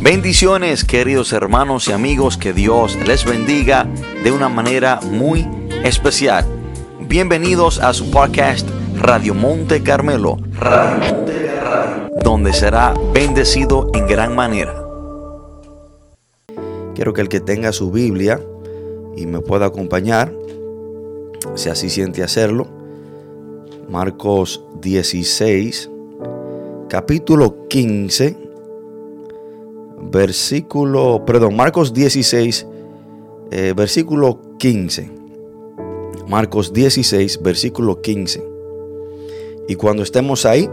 Bendiciones queridos hermanos y amigos, que Dios les bendiga de una manera muy especial. Bienvenidos a su podcast Radio Monte Carmelo, donde será bendecido en gran manera. Quiero que el que tenga su Biblia y me pueda acompañar, si así siente hacerlo, Marcos 16, capítulo 15, versículo, perdón, Marcos 16, eh, versículo 15. Marcos 16, versículo 15. Y cuando estemos ahí,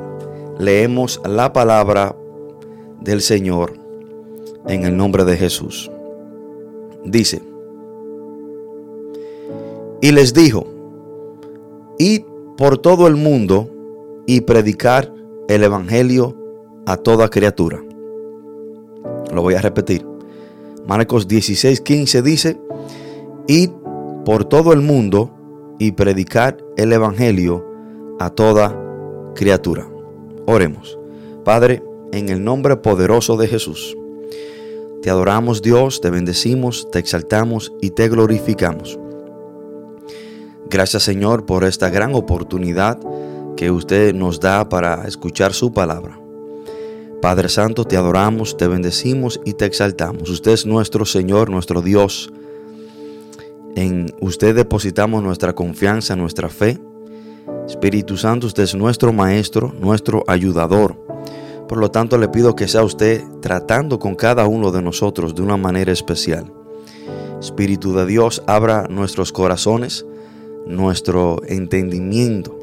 leemos la palabra del Señor en el nombre de Jesús. Dice, y les dijo, id por todo el mundo y predicar el Evangelio a toda criatura. Lo voy a repetir. Marcos 16, 15 dice, id por todo el mundo y predicar el Evangelio a toda criatura. Oremos. Padre, en el nombre poderoso de Jesús, te adoramos Dios, te bendecimos, te exaltamos y te glorificamos. Gracias Señor por esta gran oportunidad que usted nos da para escuchar su palabra. Padre Santo, te adoramos, te bendecimos y te exaltamos. Usted es nuestro Señor, nuestro Dios. En usted depositamos nuestra confianza, nuestra fe. Espíritu Santo, usted es nuestro Maestro, nuestro ayudador. Por lo tanto, le pido que sea usted tratando con cada uno de nosotros de una manera especial. Espíritu de Dios, abra nuestros corazones, nuestro entendimiento.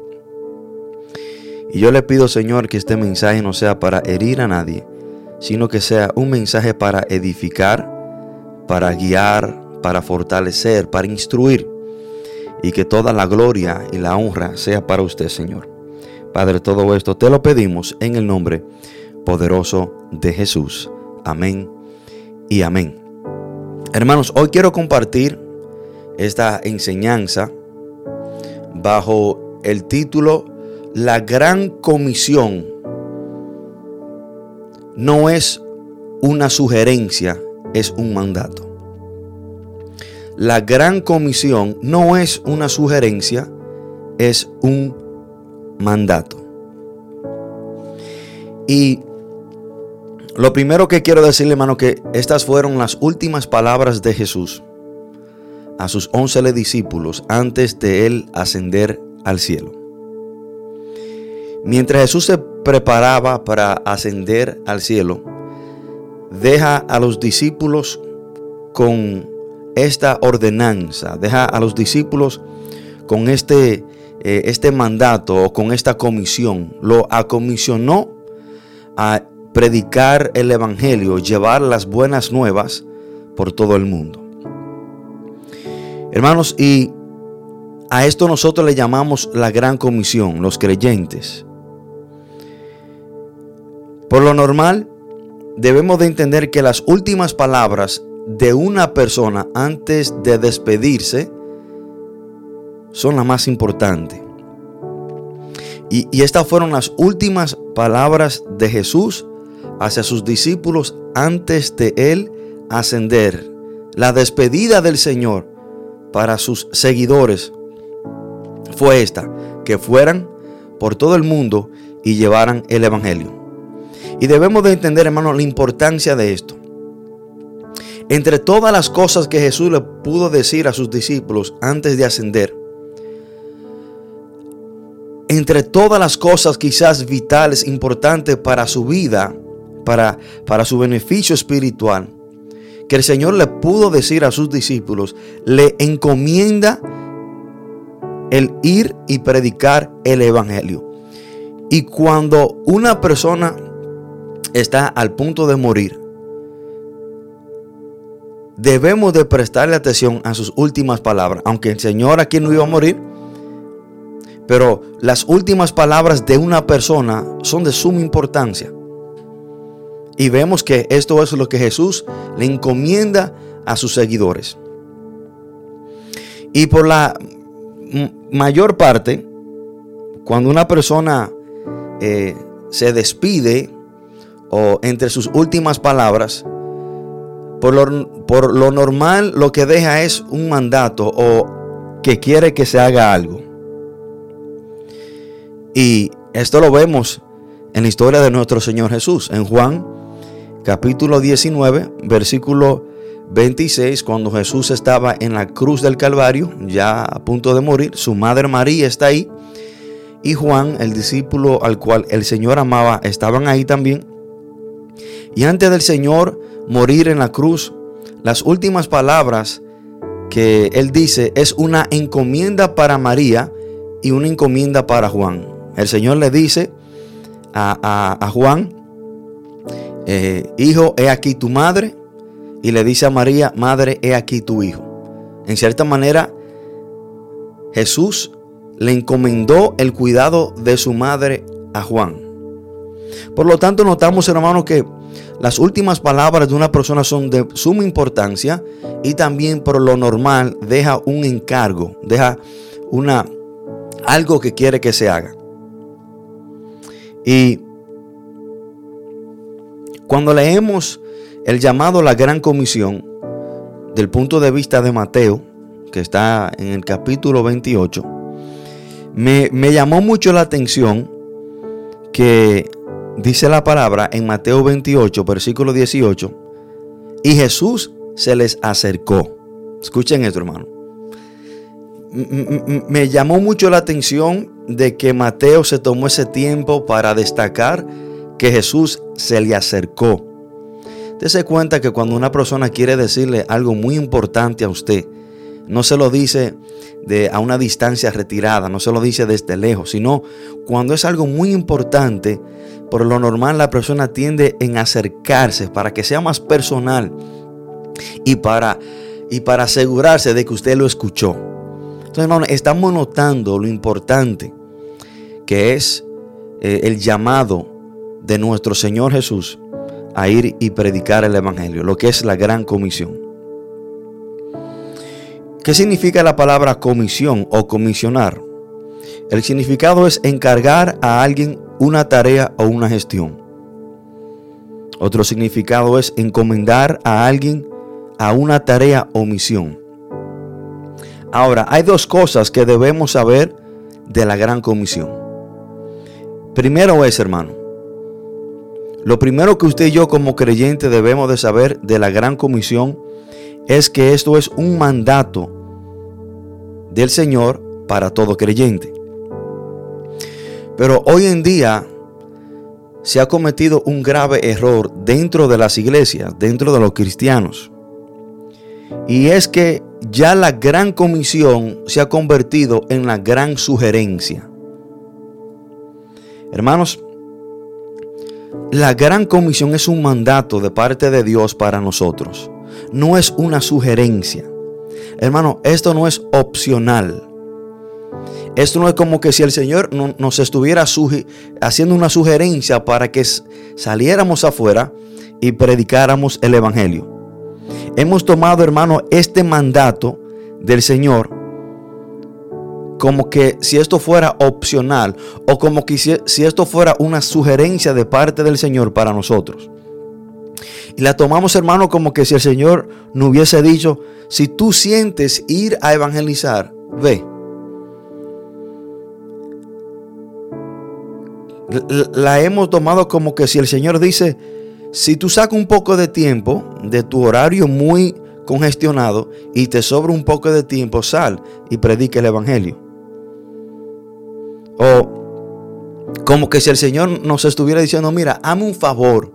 Y yo le pido, Señor, que este mensaje no sea para herir a nadie, sino que sea un mensaje para edificar, para guiar, para fortalecer, para instruir. Y que toda la gloria y la honra sea para usted, Señor. Padre, todo esto te lo pedimos en el nombre poderoso de Jesús. Amén y amén. Hermanos, hoy quiero compartir esta enseñanza bajo el título La gran comisión no es una sugerencia, es un mandato. La gran comisión no es una sugerencia, es un mandato. Y lo primero que quiero decirle, hermano, que estas fueron las últimas palabras de Jesús a sus once discípulos antes de él ascender al cielo. Mientras Jesús se preparaba para ascender al cielo, deja a los discípulos con esta ordenanza, deja a los discípulos con este, eh, este mandato o con esta comisión. Lo acomisionó a predicar el Evangelio, llevar las buenas nuevas por todo el mundo. Hermanos, y a esto nosotros le llamamos la gran comisión, los creyentes. Por lo normal, debemos de entender que las últimas palabras de una persona antes de despedirse son las más importantes. Y, y, estas fueron las últimas palabras de Jesús hacia sus discípulos antes de él ascender. La despedida del Señor para sus seguidores fue esta, que fueran por todo el mundo y llevaran el Evangelio. Y debemos de entender, hermano, la importancia de esto. Entre todas las cosas que Jesús le pudo decir a sus discípulos antes de ascender, entre todas las cosas quizás vitales, importantes para su vida, para, para su beneficio espiritual, que el Señor le pudo decir a sus discípulos, le encomienda el ir y predicar el Evangelio. Y cuando una persona está al punto de morir, debemos de prestarle atención a sus últimas palabras. Aunque el Señor aquí no iba a morir, pero las últimas palabras de una persona son de suma importancia. Y vemos que esto es lo que Jesús le encomienda a sus seguidores. Y por la mayor parte, cuando una persona eh, se despide o entre sus últimas palabras, por lo, por lo normal lo que deja es un mandato o que quiere que se haga algo. Y esto lo vemos en la historia de nuestro Señor Jesús, en Juan capítulo 19, versículo 26, cuando Jesús estaba en la cruz del Calvario, ya a punto de morir, su madre María está ahí, y Juan, el discípulo al cual el Señor amaba, estaban ahí también. Y antes del Señor morir en la cruz, las últimas palabras que él dice es una encomienda para María y una encomienda para Juan. El Señor le dice a, Juan, eh, hijo, he aquí tu madre, y le dice a María, madre, he aquí tu hijo. En cierta manera, Jesús le encomendó el cuidado de su madre a Juan. Por lo tanto, notamos, hermanos, que las últimas palabras de una persona son de suma importancia y también por lo normal deja un encargo, deja una algo que quiere que se haga. Y cuando leemos el llamado la gran comisión del punto de vista de Mateo, que está en el capítulo 28, me, me llamó mucho la atención que dice la palabra en Mateo 28, versículo 18, y Jesús se les acercó. Escuchen esto, hermano. Me llamó mucho la atención de que Mateo se tomó ese tiempo para destacar que Jesús se le acercó. Dese cuenta que cuando una persona quiere decirle algo muy importante a usted, no se lo dice de, a una distancia retirada, no se lo dice desde lejos, sino cuando es algo muy importante, por lo normal la persona tiende en acercarse para que sea más personal y para, y para asegurarse de que usted lo escuchó. Entonces, estamos notando lo importante que es eh, el llamado de nuestro Señor Jesús a ir y predicar el Evangelio, lo que es la gran comisión. ¿Qué significa la palabra comisión o comisionar? El significado es encargar a alguien una tarea o una gestión. Otro significado es encomendar a alguien a una tarea o misión. Ahora, hay dos cosas que debemos saber de la gran comisión. Primero es, hermano, lo primero que usted y yo como creyente debemos de saber de la gran comisión es que esto es un mandato del Señor para todo creyente. Pero hoy en día se ha cometido un grave error dentro de las iglesias, dentro de los cristianos. Y es que ya la gran comisión se ha convertido en la gran sugerencia. Hermanos, la gran comisión es un mandato de parte de Dios para nosotros. No es una sugerencia. Hermano, esto no es opcional. Esto no es como que si el Señor nos estuviera haciendo una sugerencia para que saliéramos afuera y predicáramos el Evangelio. Hemos tomado, hermano, este mandato del Señor como que si esto fuera opcional o como que si esto fuera una sugerencia de parte del Señor para nosotros. Y la tomamos, hermano, como que si el Señor nos hubiese dicho, si tú sientes ir a evangelizar, ve. La hemos tomado como que si el Señor dice, si tú sacas un poco de tiempo de tu horario muy congestionado y te sobra un poco de tiempo, sal y predica el Evangelio. O como que si el Señor nos estuviera diciendo, mira, hazme un favor,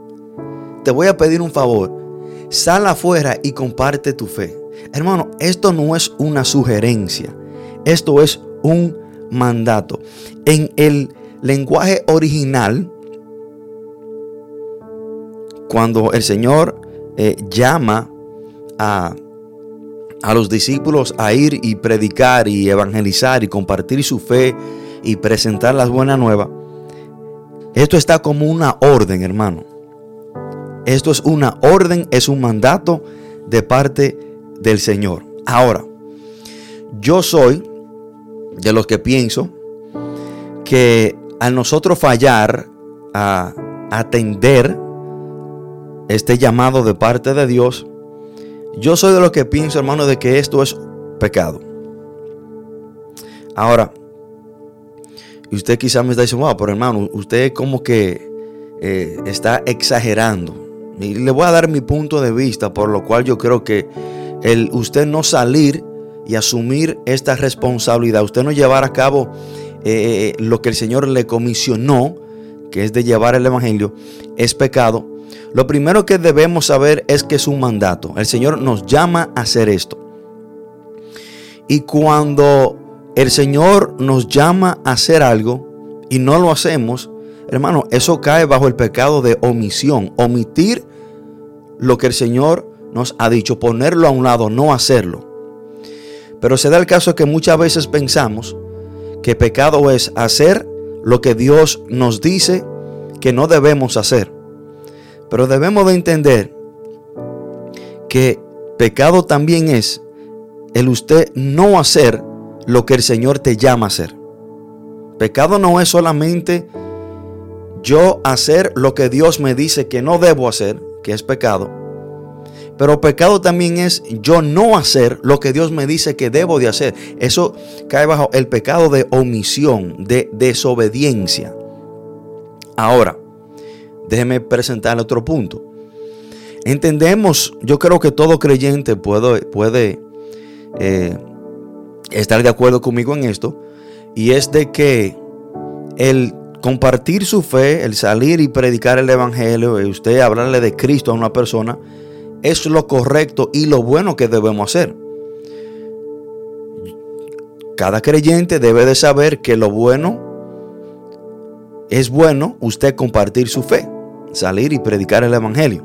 te voy a pedir un favor, sal afuera y comparte tu fe. Hermano, esto no es una sugerencia, esto es un mandato. En el lenguaje original, cuando el Señor eh, llama a, a los discípulos a ir y predicar y evangelizar y compartir su fe y presentar las buenas nuevas, esto está como una orden, hermano. Esto es una orden, es un mandato de parte del Señor. Ahora, yo soy de los que pienso que al nosotros fallar a atender este llamado de parte de Dios, Yo soy de los que pienso, hermano, de que esto es pecado. Ahora, usted quizás me está diciendo, wow, pero hermano, usted como que eh, está exagerando. Y le voy a dar mi punto de vista, por lo cual yo creo que el usted no salir y asumir esta responsabilidad, usted no llevar a cabo eh, lo que el Señor le comisionó, que es de llevar el Evangelio, es pecado. Lo primero que debemos saber es que es un mandato. El Señor nos llama a hacer esto. Y cuando el Señor nos llama a hacer algo y no lo hacemos, hermano, eso cae bajo el pecado de omisión. Omitir lo que el Señor nos ha dicho, ponerlo a un lado, no hacerlo. Pero se da el caso que muchas veces pensamos que pecado es hacer lo que Dios nos dice que no debemos hacer. Pero debemos de entender que pecado también es el usted no hacer lo que el Señor te llama a hacer. Pecado no es solamente yo hacer lo que Dios me dice que no debo hacer, que es pecado. Pero pecado también es yo no hacer lo que Dios me dice que debo de hacer. Eso cae bajo el pecado de omisión, de desobediencia. Ahora, déjeme presentar otro punto. Entendemos, yo creo que todo creyente puede, puede eh, estar de acuerdo conmigo en esto, y es de que el compartir su fe, el salir y predicar el Evangelio, y usted hablarle de Cristo a una persona, es lo correcto y lo bueno que debemos hacer. Cada creyente debe de saber que lo bueno es bueno usted compartir su fe, salir y predicar el Evangelio.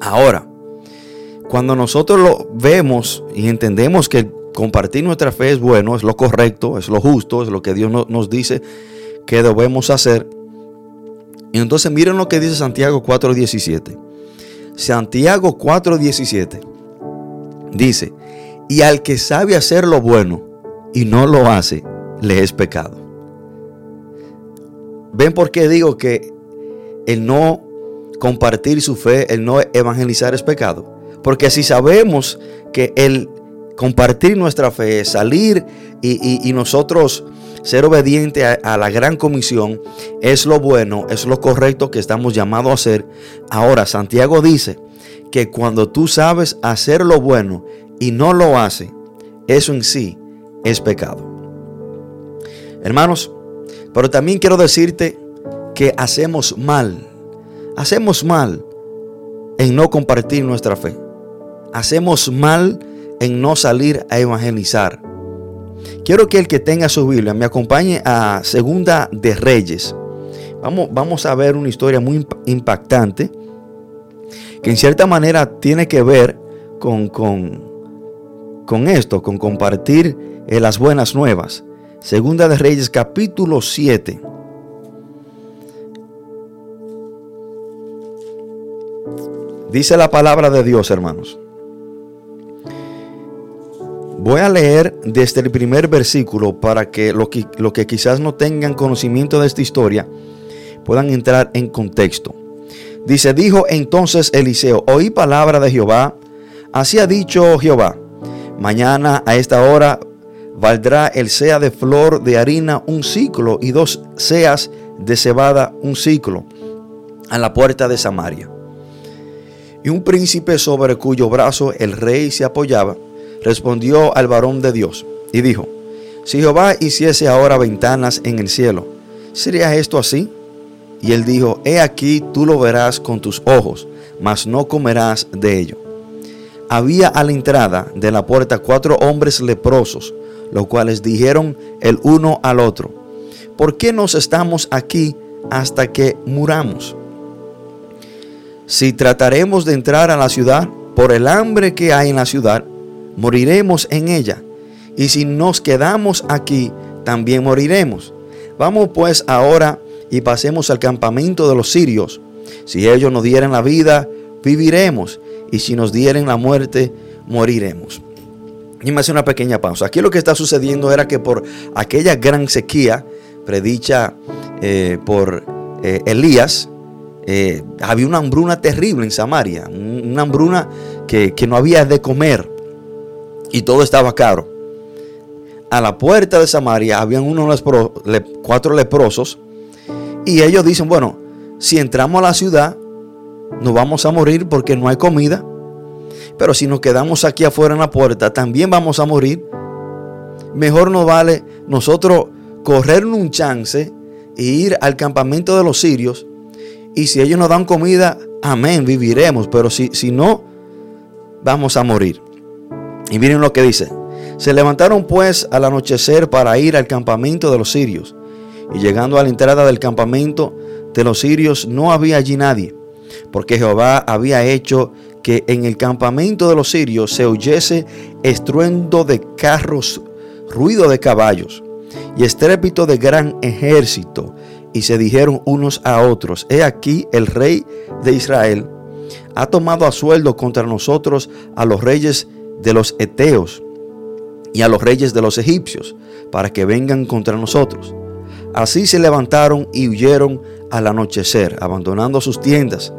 Ahora, cuando nosotros lo vemos y entendemos que compartir nuestra fe es bueno, es lo correcto, es lo justo, es lo que Dios nos dice que debemos hacer. Y entonces miren lo que dice Santiago 4:17. Santiago 4:17 dice, y al que sabe hacer lo bueno y no lo hace, le es pecado. ¿Ven por qué digo que el no compartir su fe, el no evangelizar es pecado? Porque si sabemos que el compartir nuestra fe, salir y, nosotros ser obediente a, la gran comisión es lo bueno, es lo correcto que estamos llamados a hacer. Ahora, Santiago dice que cuando tú sabes hacer lo bueno y no lo hace, eso en sí es pecado. Hermanos, pero también quiero decirte que hacemos mal, hacemos mal en no compartir nuestra fe. Hacemos mal en no salir a evangelizar. Quiero que el que tenga su Biblia me acompañe a Segunda de Reyes. Vamos, vamos a ver una historia muy impactante que en cierta manera tiene que ver con, con, con esto, con compartir eh, las buenas nuevas. Segunda de Reyes capítulo 7. Dice la palabra de Dios, hermanos. Voy a leer desde el primer versículo para que los que, lo que quizás no tengan conocimiento de esta historia puedan entrar en contexto. Dice, dijo entonces Eliseo, oí palabra de Jehová, así ha dicho Jehová, mañana a esta hora valdrá el sea de flor de harina un ciclo y dos seas de cebada un ciclo a la puerta de Samaria. Y un príncipe sobre cuyo brazo el rey se apoyaba, respondió al varón de Dios y dijo, si Jehová hiciese ahora ventanas en el cielo, ¿sería esto así? Y él dijo, he aquí tú lo verás con tus ojos, mas no comerás de ello. Había a la entrada de la puerta cuatro hombres leprosos, los cuales dijeron el uno al otro, ¿por qué nos estamos aquí hasta que muramos? Si trataremos de entrar a la ciudad, por el hambre que hay en la ciudad, moriremos en ella. Y si nos quedamos aquí, también moriremos. Vamos pues ahora y pasemos al campamento de los sirios. Si ellos nos dieran la vida, viviremos. Y si nos dieren la muerte, moriremos. Y me hace una pequeña pausa. Aquí lo que está sucediendo era que por aquella gran sequía predicha eh, por eh, Elías, eh, había una hambruna terrible en Samaria, una hambruna que no había de comer y todo estaba caro. A la puerta de Samaria habían unos cuatro leprosos y ellos dicen, bueno, si entramos a la ciudad, nos vamos a morir porque no hay comida. Pero si nos quedamos aquí afuera en la puerta, también vamos a morir. Mejor nos vale nosotros correr un chance e ir al campamento de los sirios. Y si ellos nos dan comida, amén, viviremos. Pero si, si no, vamos a morir. Y miren lo que dice. Se levantaron pues al anochecer para ir al campamento de los sirios. Y llegando a la entrada del campamento de los sirios no había allí nadie, porque Jehová había hecho que en el campamento de los sirios se oyese estruendo de carros, ruido de caballos y estrépito de gran ejército. Y se dijeron unos a otros, he aquí el rey de Israel ha tomado a sueldo contra nosotros a los reyes los Eteos y a los reyes de los egipcios, para que vengan contra nosotros. Así se levantaron y huyeron al anochecer, abandonando sus tiendas,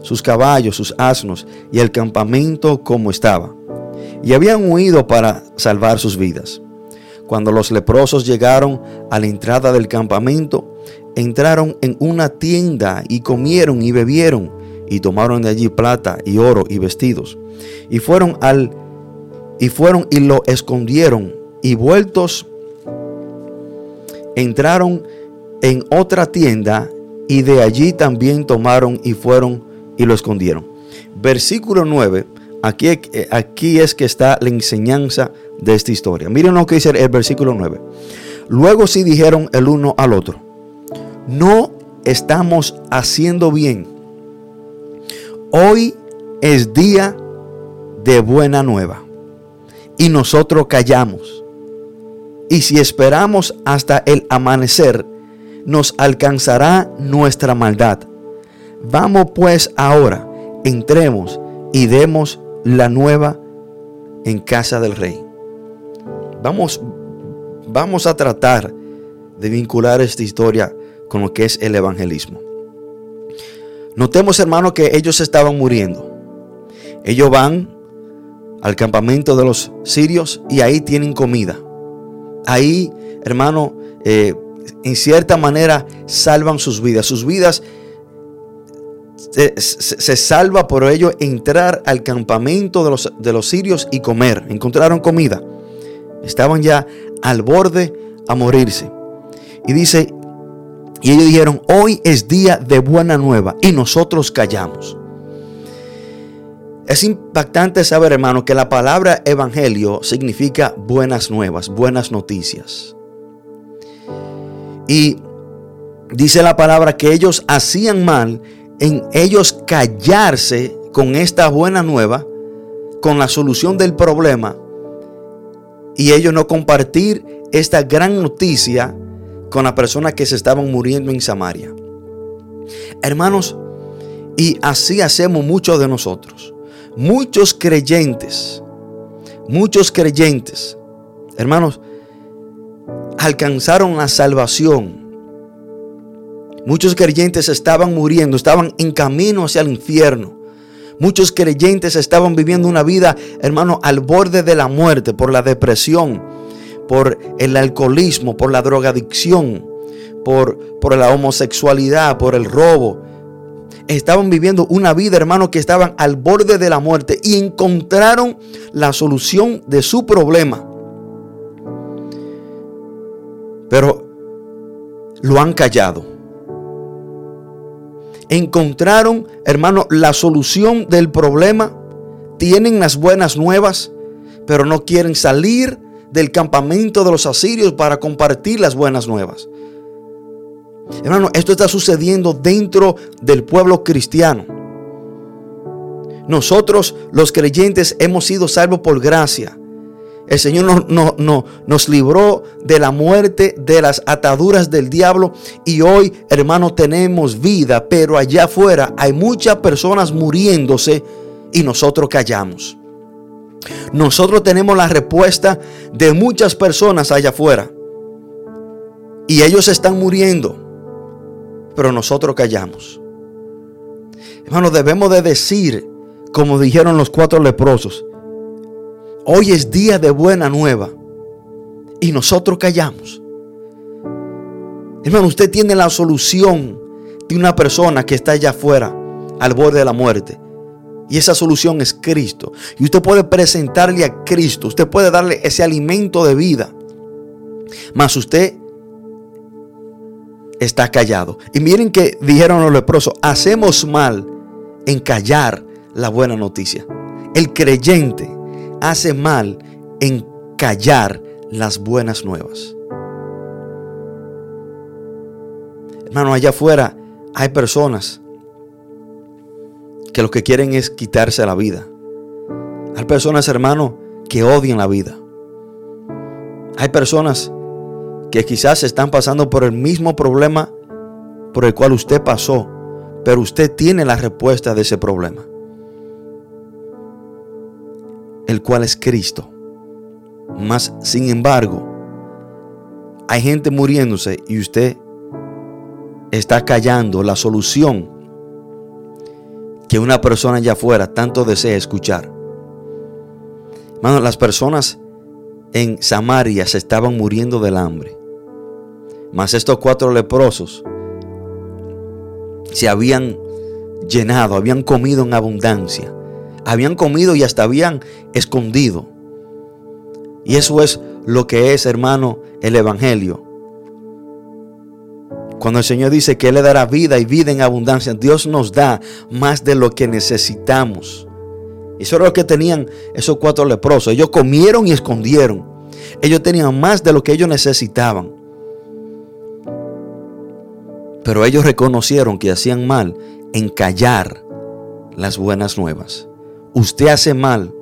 sus caballos, sus asnos y el campamento como estaba. Y habían huido para salvar sus vidas. Cuando los leprosos llegaron a la entrada del campamento, entraron en una tienda y comieron y bebieron y tomaron de allí plata y oro y vestidos. Y fueron al y fueron y lo escondieron y vueltos entraron en otra tienda y de allí también tomaron y fueron y lo escondieron. Versículo 9, aquí, aquí es que está la enseñanza de esta historia. Miren lo que dice el versículo 9. Luego sí dijeron el uno al otro, no estamos haciendo bien. Hoy es día de buena nueva y nosotros callamos. Y si esperamos hasta el amanecer, nos alcanzará nuestra maldad. Vamos pues ahora, entremos y demos la nueva en casa del rey. Vamos, vamos a tratar de vincular esta historia con lo que es el evangelismo. Notemos, hermano, que ellos estaban muriendo. Ellos van al campamento de los sirios y ahí tienen comida. Ahí, hermano, eh, en cierta manera salvan sus vidas. Sus vidas se, se, salva por ello entrar al campamento de los, de los sirios y comer. Encontraron comida. Estaban ya al borde a morirse. Y dice, y ellos dijeron, hoy es día de buena nueva y nosotros callamos. Es impactante saber, hermano, que la palabra evangelio significa buenas nuevas, buenas noticias. Y dice la palabra que ellos hacían mal en ellos callarse con esta buena nueva, con la solución del problema, y ellos no compartir esta gran noticia con las personas que se estaban muriendo en Samaria. Hermanos, y así hacemos muchos de nosotros muchos creyentes, muchos creyentes, hermanos, alcanzaron la salvación. Muchos creyentes estaban muriendo, estaban en camino hacia el infierno. Muchos creyentes estaban viviendo una vida, hermano, al borde de la muerte por la depresión, por el alcoholismo, por la drogadicción, por, por la homosexualidad, por el robo, estaban viviendo una vida, hermano, que estaban al borde de la muerte y encontraron la solución de su problema. Pero lo han callado. Encontraron, hermano, la solución del problema. Tienen las buenas nuevas, pero no quieren salir del campamento de los asirios para compartir las buenas nuevas. Hermano, esto está sucediendo dentro del pueblo cristiano. Nosotros los creyentes hemos sido salvos por gracia. El Señor nos libró de la muerte, de las ataduras del diablo. Y hoy, hermano, tenemos vida. Pero allá afuera hay muchas personas muriéndose y nosotros callamos. Nosotros tenemos la respuesta de muchas personas allá afuera. Y ellos están muriendo pero nosotros callamos. Hermano, debemos de decir, como dijeron los cuatro leprosos, hoy es día de buena nueva y nosotros callamos. Hermano, usted tiene la solución de una persona que está allá afuera, al borde de la muerte. Y esa solución es Cristo. Y usted puede presentarle a Cristo. Usted puede darle ese alimento de vida. Mas usted está callado. Y miren que dijeron los leprosos, hacemos mal en callar la buena noticia. El creyente hace mal en callar las buenas nuevas. Hermano, allá afuera hay personas que lo que quieren es quitarse la vida. Hay personas, hermano, que odian la vida. Hay personas que quizás están pasando por el mismo problema por el cual usted pasó, pero usted tiene la respuesta de ese problema, el cual es Cristo. Mas, sin embargo, hay gente muriéndose y usted está callando la solución que una persona allá afuera tanto desea escuchar. Hermano, las personas en Samaria se estaban muriendo del hambre. Mas estos cuatro leprosos se habían llenado, habían comido en abundancia. Habían comido y hasta habían escondido. Y eso es lo que es, hermano, el Evangelio. Cuando el Señor dice que Él le dará vida y vida en abundancia, Dios nos da más de lo que necesitamos. Eso era lo que tenían esos cuatro leprosos. Ellos comieron y escondieron. Ellos tenían más de lo que ellos necesitaban. Pero ellos reconocieron que hacían mal en callar las buenas nuevas. Usted hace mal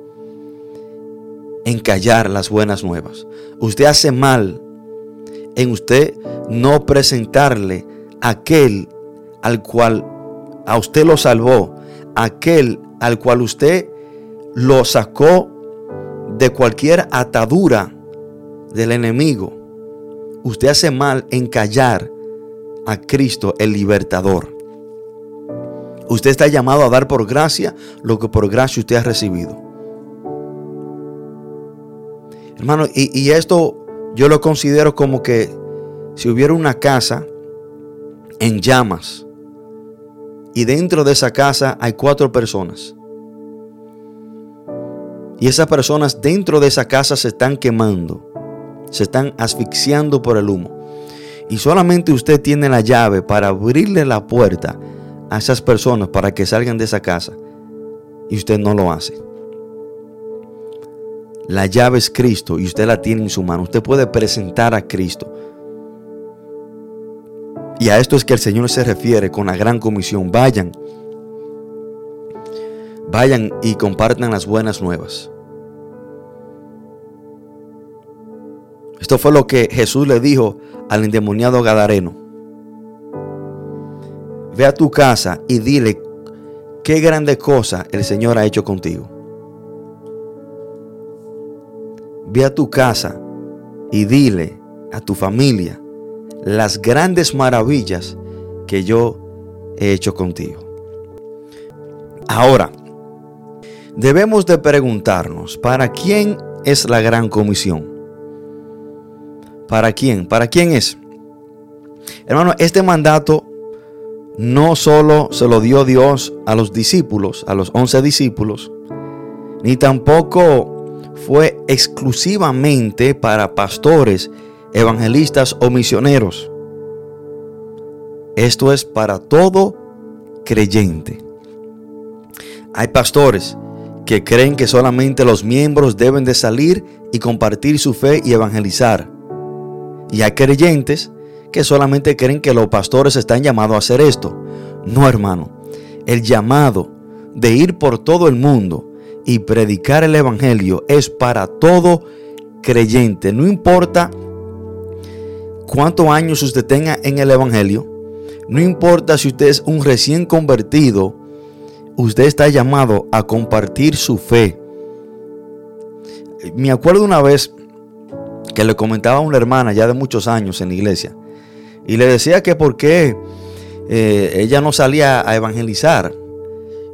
en callar las buenas nuevas. Usted hace mal en usted no presentarle aquel al cual a usted lo salvó, aquel al cual usted lo sacó de cualquier atadura del enemigo. Usted hace mal en callar a Cristo el libertador. Usted está llamado a dar por gracia lo que por gracia usted ha recibido. Hermano, y, y esto yo lo considero como que si hubiera una casa en llamas y dentro de esa casa hay cuatro personas. Y esas personas dentro de esa casa se están quemando, se están asfixiando por el humo. Y solamente usted tiene la llave para abrirle la puerta a esas personas para que salgan de esa casa. Y usted no lo hace. La llave es Cristo y usted la tiene en su mano. Usted puede presentar a Cristo. Y a esto es que el Señor se refiere con la gran comisión. Vayan. Vayan y compartan las buenas nuevas. Esto fue lo que Jesús le dijo al endemoniado Gadareno. Ve a tu casa y dile qué grande cosa el Señor ha hecho contigo. Ve a tu casa y dile a tu familia las grandes maravillas que yo he hecho contigo. Ahora, debemos de preguntarnos, ¿para quién es la gran comisión? ¿Para quién? ¿Para quién es? Hermano, este mandato no solo se lo dio Dios a los discípulos, a los once discípulos, ni tampoco fue exclusivamente para pastores, evangelistas o misioneros. Esto es para todo creyente. Hay pastores que creen que solamente los miembros deben de salir y compartir su fe y evangelizar. Y hay creyentes que solamente creen que los pastores están llamados a hacer esto. No, hermano. El llamado de ir por todo el mundo y predicar el Evangelio es para todo creyente. No importa cuántos años usted tenga en el Evangelio, no importa si usted es un recién convertido, usted está llamado a compartir su fe. Me acuerdo una vez que le comentaba a una hermana ya de muchos años en la iglesia y le decía que por qué eh, ella no salía a evangelizar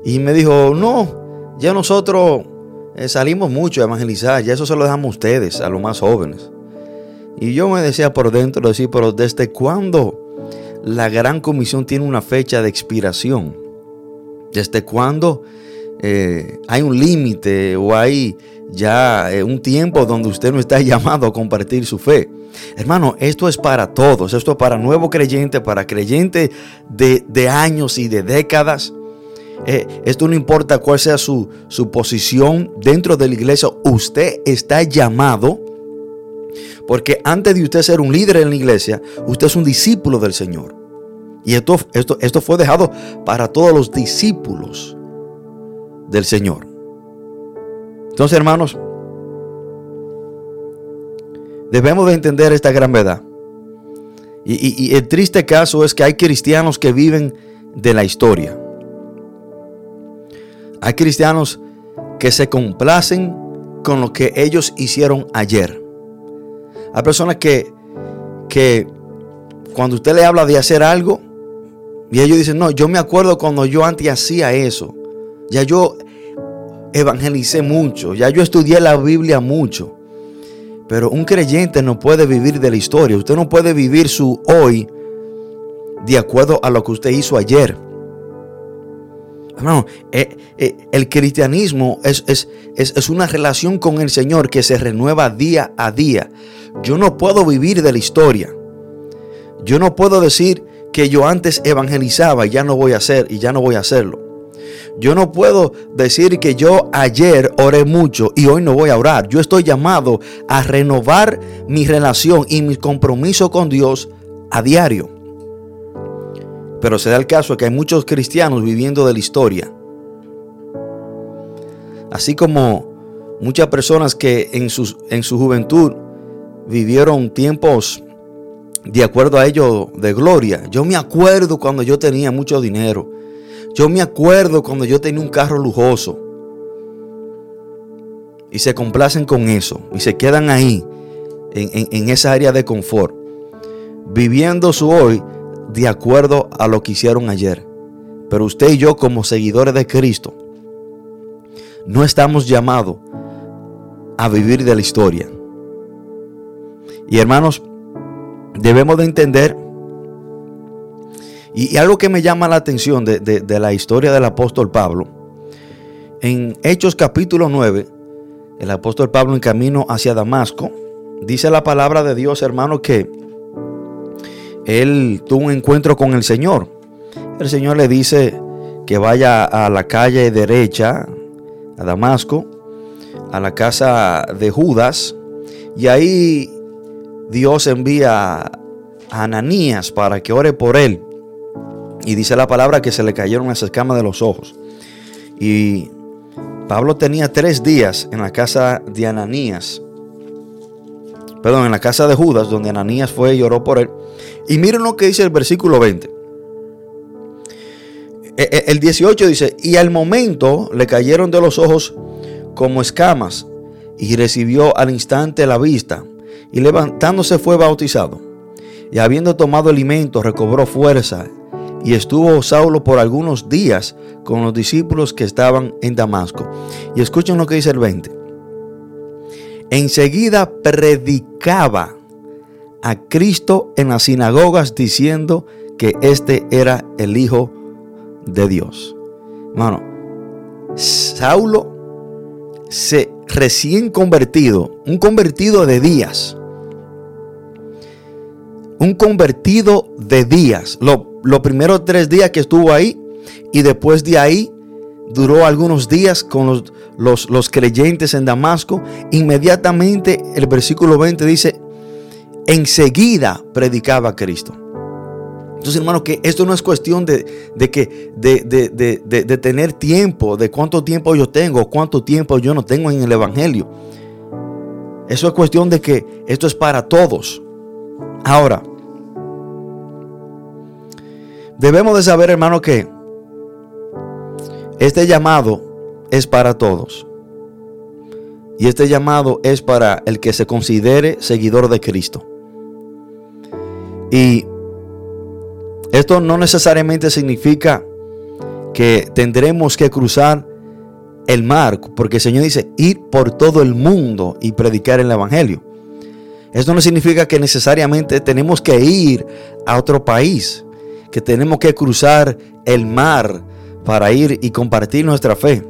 Y me dijo, no, ya nosotros eh, salimos mucho a evangelizar, ya eso se lo dejamos a ustedes, a los más jóvenes. Y yo me decía por dentro, decir, pero ¿desde cuándo la gran comisión tiene una fecha de expiración? ¿Desde cuándo eh, hay un límite o hay ya eh, un tiempo donde usted no está llamado a compartir su fe? Hermano, esto es para todos, esto es para nuevo creyente, para creyente de, años y de décadas. Eh, esto no importa cuál sea su, su posición dentro de la iglesia, usted está llamado porque antes de usted ser un líder en la iglesia, usted es un discípulo del Señor. Y esto, esto, esto fue dejado para todos los discípulos del Señor. Entonces, hermanos, debemos de entender esta gran verdad. Y, el triste caso es que hay cristianos que viven de la historia. Hay cristianos que se complacen con lo que ellos hicieron ayer. Hay personas que, que cuando usted le habla de hacer algo, y ellos dicen, no, yo me acuerdo cuando yo antes hacía eso. Ya yo evangelicé mucho, ya yo estudié la Biblia mucho. Pero un creyente no puede vivir de la historia. Usted no puede vivir su hoy de acuerdo a lo que usted hizo ayer. Hermano, eh, eh, el cristianismo es, es, es, una relación con el Señor que se renueva día a día. Yo no puedo vivir de la historia. Yo no puedo decir que yo antes evangelizaba y ya no voy a hacer y ya no voy a hacerlo. Yo no puedo decir que yo ayer oré mucho y hoy no voy a orar. Yo estoy llamado a renovar mi relación y mi compromiso con Dios a diario. Pero se da el caso que hay muchos cristianos viviendo de la historia. Así como muchas personas que en, en su juventud vivieron tiempos de acuerdo a ello de gloria. Yo me acuerdo cuando yo tenía mucho dinero. Yo me acuerdo cuando yo tenía un carro lujoso. Y se complacen con eso. Y se quedan ahí, en, en esa área de confort. Viviendo su hoy de acuerdo a lo que hicieron ayer. Pero usted y yo como seguidores de Cristo no estamos llamados a vivir de la historia. Y hermanos, debemos de entender, y, algo que me llama la atención de, de la historia del apóstol Pablo, en Hechos capítulo 9, el apóstol Pablo en camino hacia Damasco, dice la palabra de Dios, hermano, que él tuvo un encuentro con el Señor. El Señor le dice que vaya a la calle derecha, a Damasco, a la casa de Judas, y ahí Dios envía a Ananías para que ore por él. Y dice la palabra que se le cayeron las escamas de los ojos. Y Pablo tenía tres días en la casa de Ananías. Perdón, en la casa de Judas, donde Ananías fue y oró por él. Y miren lo que dice el versículo 20. E, e, el 18 dice, y al momento le cayeron de los ojos como escamas y recibió al instante la vista y levantándose fue bautizado. Y habiendo tomado alimento, recobró fuerza. Y estuvo Saulo por algunos días con los discípulos que estaban en Damasco. Y escuchen lo que dice el 20. Enseguida predicaba a Cristo en las sinagogas diciendo que este era el Hijo de Dios. Hermano, Saulo se recién convertido, un convertido de días. Un convertido de días. Los primeros tres días que estuvo ahí y después de ahí duró algunos días con los, creyentes en Damasco. Inmediatamente el versículo 20 dice, enseguida predicaba a Cristo. Entonces, hermano, que esto no es cuestión de, que, de, tener tiempo, de cuánto tiempo yo tengo, cuánto tiempo yo no tengo en el Evangelio. Eso es cuestión de que esto es para todos. Ahora, debemos de saber, hermano, que este llamado es para todos. Y este llamado es para el que se considere seguidor de Cristo. Y esto no necesariamente significa que tendremos que cruzar el mar, porque el Señor dice, ir por todo el mundo y predicar el Evangelio. Esto no significa que necesariamente tenemos que ir a otro país, que tenemos que cruzar el mar para ir y compartir nuestra fe.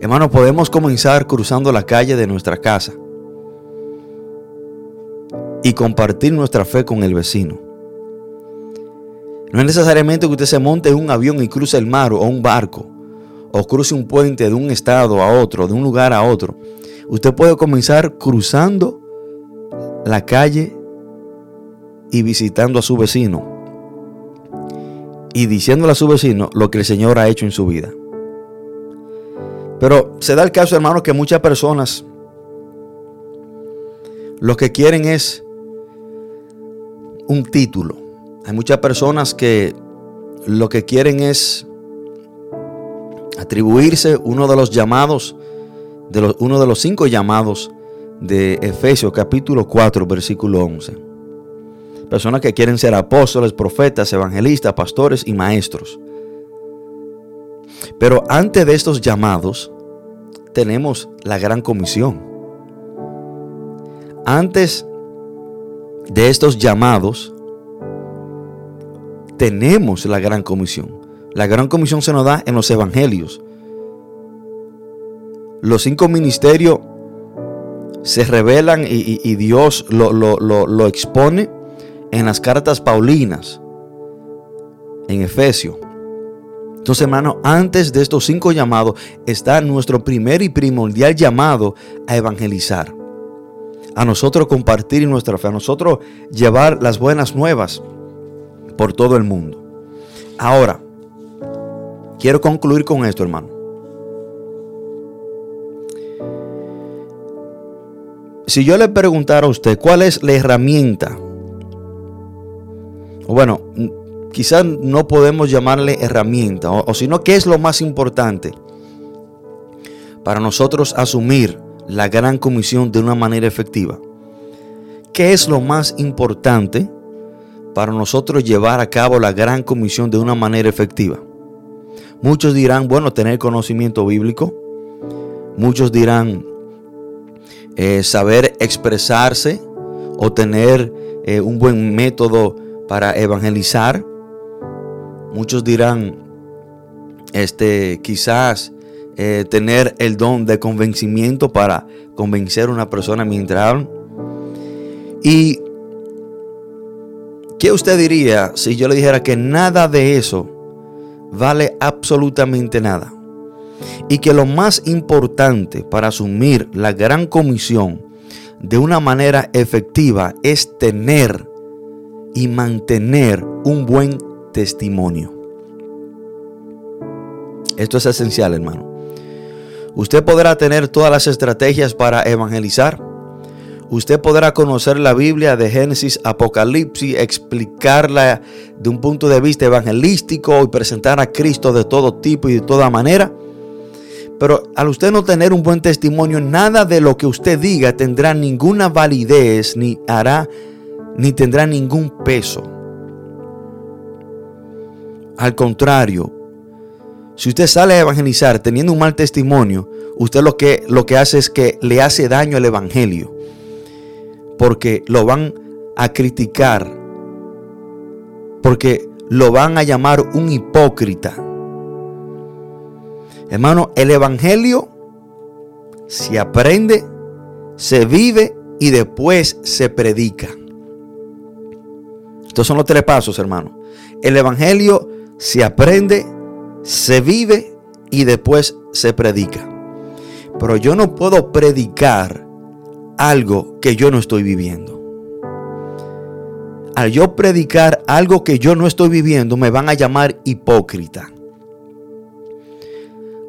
Hermano, podemos comenzar cruzando la calle de nuestra casa y compartir nuestra fe con el vecino. No es necesariamente que usted se monte en un avión y cruce el mar o un barco, o cruce un puente de un estado a otro, de un lugar a otro. Usted puede comenzar cruzando la calle y visitando a su vecino y diciéndole a su vecino lo que el Señor ha hecho en su vida. Pero se da el caso, hermano, que muchas personas lo que quieren es un título. Hay muchas personas que lo que quieren es atribuirse uno de los llamados, de los, uno de los cinco llamados de Efesios capítulo 4, versículo 11. Personas que quieren ser apóstoles, profetas, evangelistas, pastores y maestros. Pero antes de estos llamados, tenemos la gran comisión. Antes de estos llamados, tenemos la gran comisión. La gran comisión se nos da en los evangelios. Los cinco ministerios se revelan y, Dios lo, lo expone en las cartas paulinas, en Efesio. Entonces, hermano, antes de estos cinco llamados está nuestro primer y primordial llamado a evangelizar. A nosotros compartir nuestra fe, a nosotros llevar las buenas nuevas por todo el mundo. Ahora, quiero concluir con esto, hermano. Si yo le preguntara a usted cuál es la herramienta, o bueno, quizás no podemos llamarle herramienta, o, sino qué es lo más importante para nosotros asumir la gran comisión de una manera efectiva. ¿Qué es lo más importante para nosotros llevar a cabo la gran comisión de una manera efectiva? Muchos dirán, bueno, tener conocimiento bíblico. Muchos dirán, eh, saber expresarse o tener eh, un buen método para evangelizar. Muchos dirán, este, quizás eh, tener el don de convencimiento para convencer a una persona mientras hablan. ¿Y qué usted diría si yo le dijera que nada de eso vale absolutamente nada? Y que lo más importante para asumir la gran comisión de una manera efectiva es tener y mantener un buen testimonio. Esto es esencial, hermano. Usted podrá tener todas las estrategias para evangelizar. Usted podrá conocer la Biblia de Génesis, Apocalipsis, explicarla de un punto de vista evangelístico y presentar a Cristo de todo tipo y de toda manera. Pero al usted no tener un buen testimonio, nada de lo que usted diga tendrá ninguna validez, ni hará, ni tendrá ningún peso. Al contrario, si usted sale a evangelizar teniendo un mal testimonio, usted lo que, lo que hace es que le hace daño al evangelio. Porque lo van a criticar. Porque lo van a llamar un hipócrita. Hermano, el evangelio se aprende, se vive y después se predica. Estos son los tres pasos, hermano. El evangelio se aprende, se vive y después se predica. Pero yo no puedo predicar algo que yo no estoy viviendo. Al yo predicar algo que yo no estoy viviendo, me van a llamar hipócrita.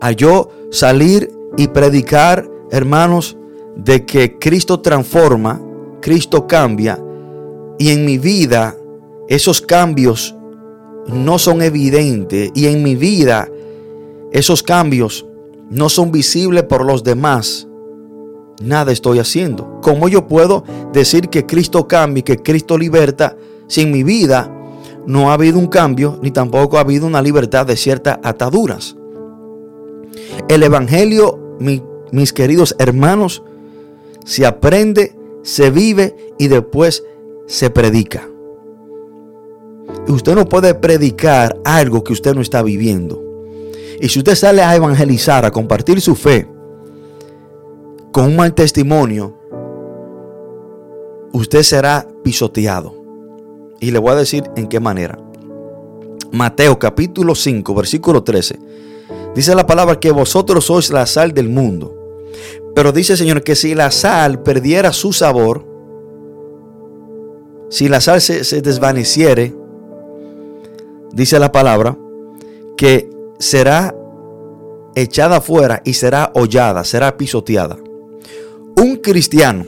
Al yo salir y predicar, hermanos, de que Cristo transforma, Cristo cambia, y en mi vida esos cambios no son evidentes y en mi vida esos cambios no son visibles por los demás, nada estoy haciendo. ¿Cómo yo puedo decir que Cristo cambia y que Cristo liberta si en mi vida no ha habido un cambio ni tampoco ha habido una libertad de ciertas ataduras. El Evangelio, mis queridos hermanos, se aprende, se vive y después se predica. Usted no puede predicar algo que usted no está viviendo. Y si usted sale a evangelizar, a compartir su fe con un mal testimonio, usted será pisoteado. Y le voy a decir en qué manera. Mateo capítulo 5, versículo 13. Dice la palabra que vosotros sois la sal del mundo. Pero dice el Señor que si la sal perdiera su sabor, si la sal se, se desvaneciere, dice la palabra, que será echada afuera y será hollada, será pisoteada. Un cristiano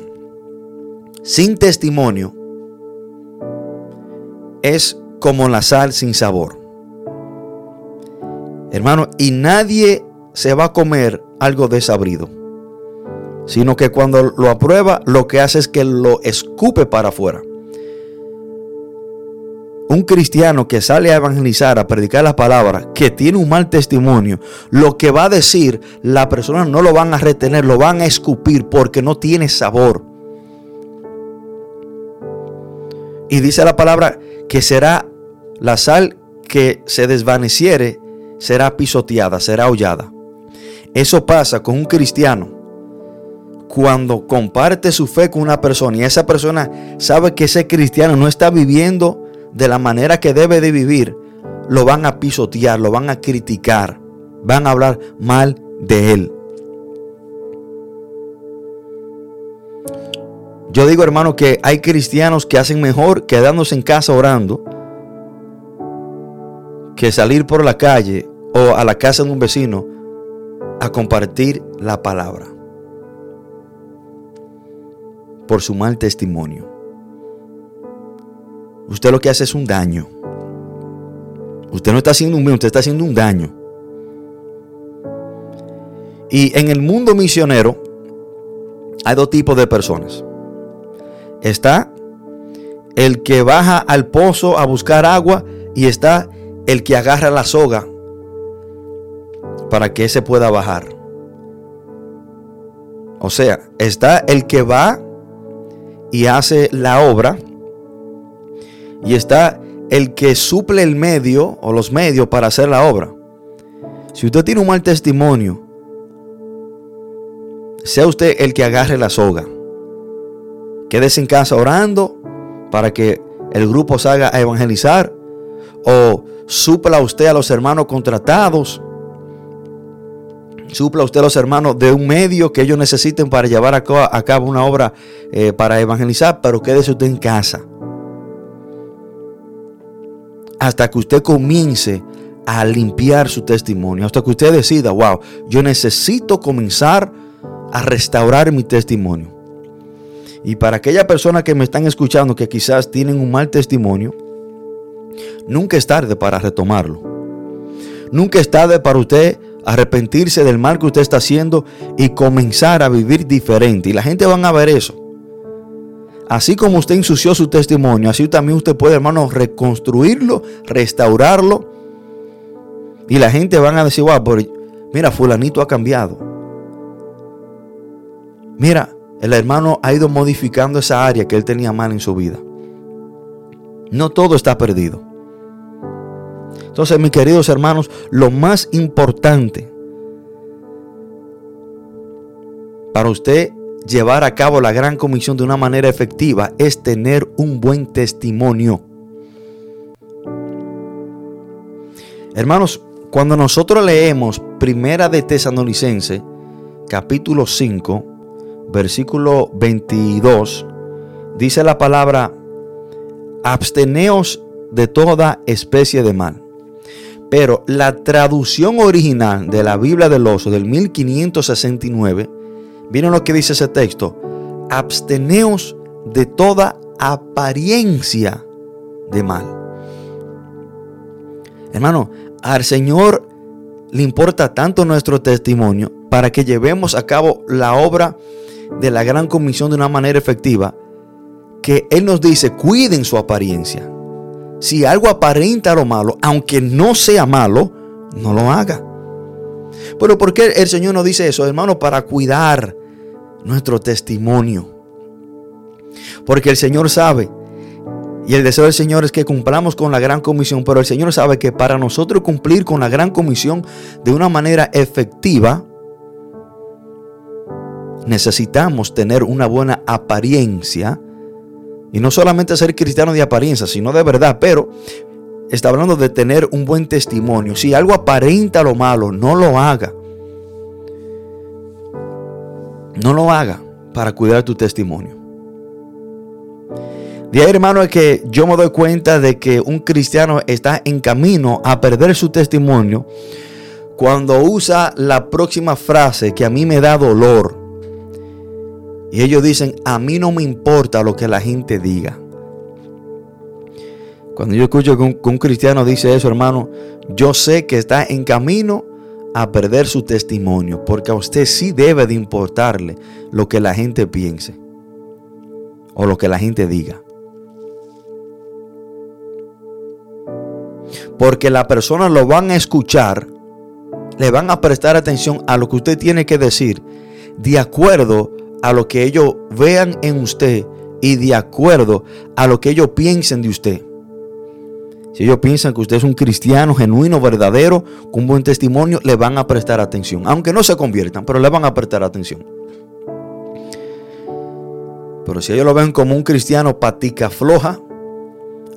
sin testimonio es como la sal sin sabor. Hermano, y nadie se va a comer algo desabrido, sino que cuando lo aprueba, lo que hace es que lo escupe para afuera un cristiano que sale a evangelizar, a predicar la palabra, que tiene un mal testimonio, lo que va a decir, la persona no lo van a retener, lo van a escupir porque no tiene sabor. Y dice la palabra que será la sal que se desvaneciere, será pisoteada, será hollada. Eso pasa con un cristiano cuando comparte su fe con una persona y esa persona sabe que ese cristiano no está viviendo de la manera que debe de vivir, lo van a pisotear, lo van a criticar, van a hablar mal de él. Yo digo, hermano, que hay cristianos que hacen mejor quedándose en casa orando que salir por la calle o a la casa de un vecino a compartir la palabra por su mal testimonio usted lo que hace es un daño. Usted no está haciendo un bien, usted está haciendo un daño. Y en el mundo misionero hay dos tipos de personas. Está el que baja al pozo a buscar agua y está el que agarra la soga para que se pueda bajar. O sea, está el que va y hace la obra y está el que suple el medio o los medios para hacer la obra. Si usted tiene un mal testimonio, sea usted el que agarre la soga. Quédese en casa orando para que el grupo salga a evangelizar. O supla usted a los hermanos contratados. Supla usted a los hermanos de un medio que ellos necesiten para llevar a cabo una obra eh, para evangelizar. Pero quédese usted en casa hasta que usted comience a limpiar su testimonio, hasta que usted decida, wow, yo necesito comenzar a restaurar mi testimonio. Y para aquellas personas que me están escuchando que quizás tienen un mal testimonio, nunca es tarde para retomarlo. Nunca es tarde para usted arrepentirse del mal que usted está haciendo y comenzar a vivir diferente. Y la gente van a ver eso. Así como usted ensució su testimonio, así también usted puede, hermano, reconstruirlo, restaurarlo. Y la gente van a decir, wow, mira, fulanito ha cambiado. Mira, el hermano ha ido modificando esa área que él tenía mal en su vida. No todo está perdido. Entonces, mis queridos hermanos, lo más importante para usted llevar a cabo la gran comisión de una manera efectiva es tener un buen testimonio. Hermanos, cuando nosotros leemos Primera de Tesanolicense, capítulo 5, versículo 22, dice la palabra, absteneos de toda especie de mal. Pero la traducción original de la Biblia del Oso del 1569 Miren lo que dice ese texto. Absteneos de toda apariencia de mal. Hermano, al Señor le importa tanto nuestro testimonio para que llevemos a cabo la obra de la gran comisión de una manera efectiva, que Él nos dice, cuiden su apariencia. Si algo aparenta lo malo, aunque no sea malo, no lo haga. Pero ¿por qué el Señor nos dice eso, hermano? Para cuidar nuestro testimonio. Porque el Señor sabe, y el deseo del Señor es que cumplamos con la gran comisión, pero el Señor sabe que para nosotros cumplir con la gran comisión de una manera efectiva, necesitamos tener una buena apariencia. Y no solamente ser cristiano de apariencia, sino de verdad. Pero está hablando de tener un buen testimonio. Si algo aparenta lo malo, no lo haga. No lo haga para cuidar tu testimonio. De ahí, hermano, es que yo me doy cuenta de que un cristiano está en camino a perder su testimonio cuando usa la próxima frase que a mí me da dolor. Y ellos dicen, a mí no me importa lo que la gente diga. Cuando yo escucho que un, cristiano dice eso, hermano, yo sé que está en camino a perder su testimonio, porque a usted sí debe de importarle lo que la gente piense o lo que la gente diga. Porque la persona lo van a escuchar, le van a prestar atención a lo que usted tiene que decir, de acuerdo a lo que ellos vean en usted y de acuerdo a lo que ellos piensen de usted. Si ellos piensan que usted es un cristiano genuino, verdadero, con buen testimonio, le van a prestar atención. Aunque no se conviertan, pero le van a prestar atención. Pero si ellos lo ven como un cristiano patica floja,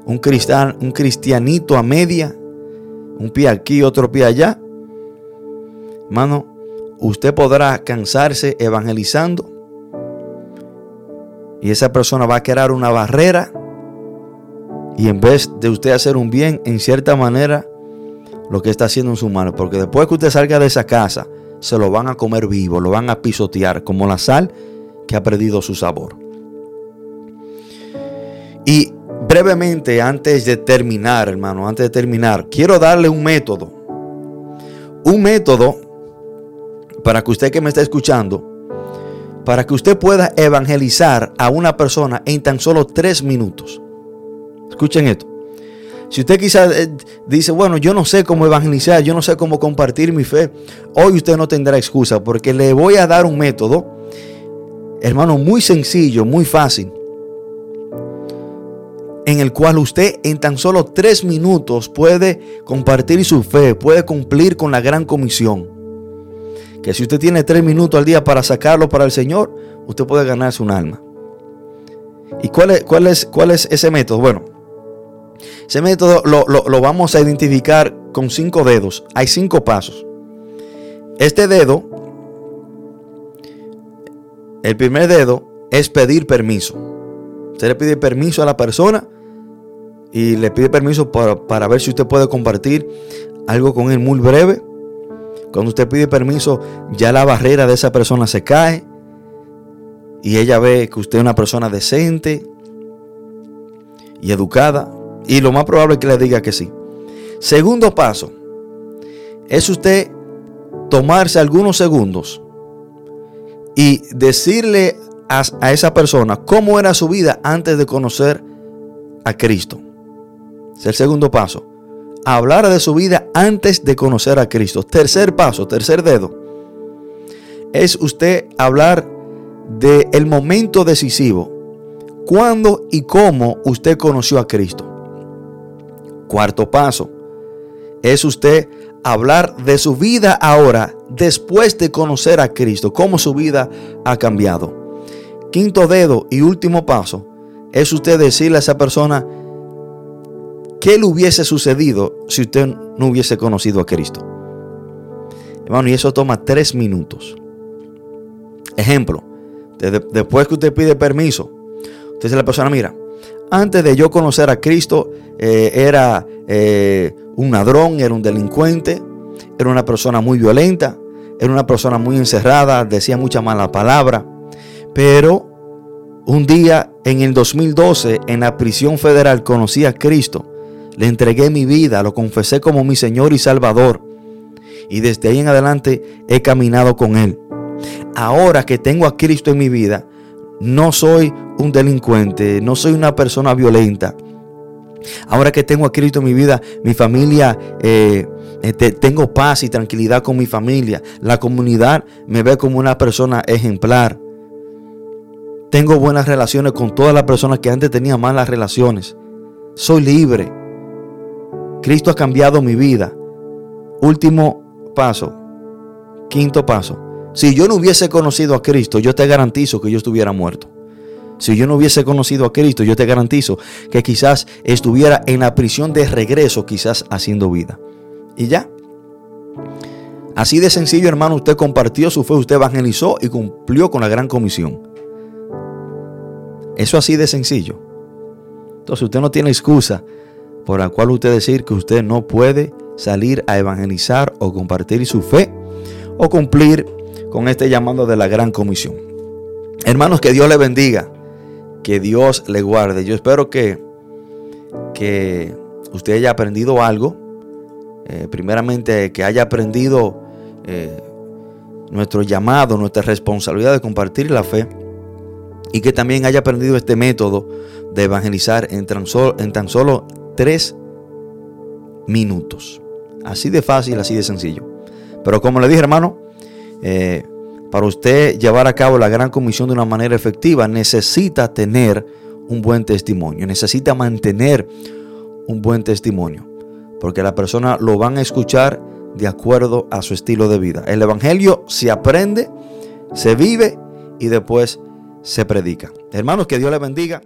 un, un cristianito a media, un pie aquí, otro pie allá, hermano, usted podrá cansarse evangelizando y esa persona va a crear una barrera y en vez de usted hacer un bien, en cierta manera, lo que está haciendo en su mano. Porque después que usted salga de esa casa, se lo van a comer vivo, lo van a pisotear como la sal que ha perdido su sabor. Y brevemente, antes de terminar, hermano, antes de terminar, quiero darle un método. Un método para que usted que me está escuchando, para que usted pueda evangelizar a una persona en tan solo tres minutos. Escuchen esto. Si usted quizás eh, dice, bueno, yo no sé cómo evangelizar, yo no sé cómo compartir mi fe, hoy usted no tendrá excusa porque le voy a dar un método, hermano, muy sencillo, muy fácil, en el cual usted en tan solo tres minutos puede compartir su fe, puede cumplir con la gran comisión. Que si usted tiene tres minutos al día para sacarlo para el Señor, usted puede ganarse un alma. ¿Y cuál es, cuál es, cuál es ese método? Bueno, ese método lo, vamos a identificar con cinco dedos. Hay cinco pasos. Este dedo, el primer dedo es pedir permiso. Usted le pide permiso a la persona y le pide permiso para, para, ver si usted puede compartir algo con él muy breve. Cuando usted pide permiso, ya la barrera de esa persona se cae y ella ve que usted es una persona decente y educada. Y lo más probable es que le diga que sí. Segundo paso, es usted tomarse algunos segundos y decirle a, a, esa persona cómo era su vida antes de conocer a Cristo. Es el segundo paso. Hablar de su vida antes de conocer a Cristo. Tercer paso, tercer dedo. Es usted hablar del el momento decisivo. ¿Cuándo y cómo usted conoció a Cristo? Cuarto paso es usted hablar de su vida ahora, después de conocer a Cristo, cómo su vida ha cambiado. Quinto dedo y último paso es usted decirle a esa persona qué le hubiese sucedido si usted no hubiese conocido a Cristo. Hermano, y eso toma tres minutos. Ejemplo, después que usted pide permiso, usted dice a la persona, mira, antes de yo conocer a Cristo, eh, era eh, un ladrón, era un delincuente, era una persona muy violenta, era una persona muy encerrada, decía mucha mala palabra. Pero un día en el 2012, en la prisión federal, conocí a Cristo. Le entregué mi vida, lo confesé como mi Señor y Salvador. Y desde ahí en adelante he caminado con Él. Ahora que tengo a Cristo en mi vida, no soy un delincuente, no soy una persona violenta. Ahora que tengo a Cristo en mi vida, mi familia, eh, este, tengo paz y tranquilidad con mi familia. La comunidad me ve como una persona ejemplar. Tengo buenas relaciones con todas las personas que antes tenía malas relaciones. Soy libre. Cristo ha cambiado mi vida. Último paso. Quinto paso. Si yo no hubiese conocido a Cristo, yo te garantizo que yo estuviera muerto. Si yo no hubiese conocido a Cristo, yo te garantizo que quizás estuviera en la prisión de regreso, quizás haciendo vida. Y ya. Así de sencillo, hermano, usted compartió su fe, usted evangelizó y cumplió con la gran comisión. Eso así de sencillo. Entonces usted no tiene excusa por la cual usted decir que usted no puede salir a evangelizar o compartir su fe o cumplir con este llamado de la gran comisión. Hermanos, que Dios le bendiga, que Dios le guarde. Yo espero que, que usted haya aprendido algo. Eh, primeramente, que haya aprendido eh, nuestro llamado, nuestra responsabilidad de compartir la fe. Y que también haya aprendido este método de evangelizar en tan solo, en tan solo tres minutos. Así de fácil, así de sencillo. Pero como le dije, hermano, eh, para usted llevar a cabo la gran comisión de una manera efectiva, necesita tener un buen testimonio, necesita mantener un buen testimonio, porque la persona lo van a escuchar de acuerdo a su estilo de vida. El Evangelio se aprende, se vive y después se predica. Hermanos, que Dios le bendiga.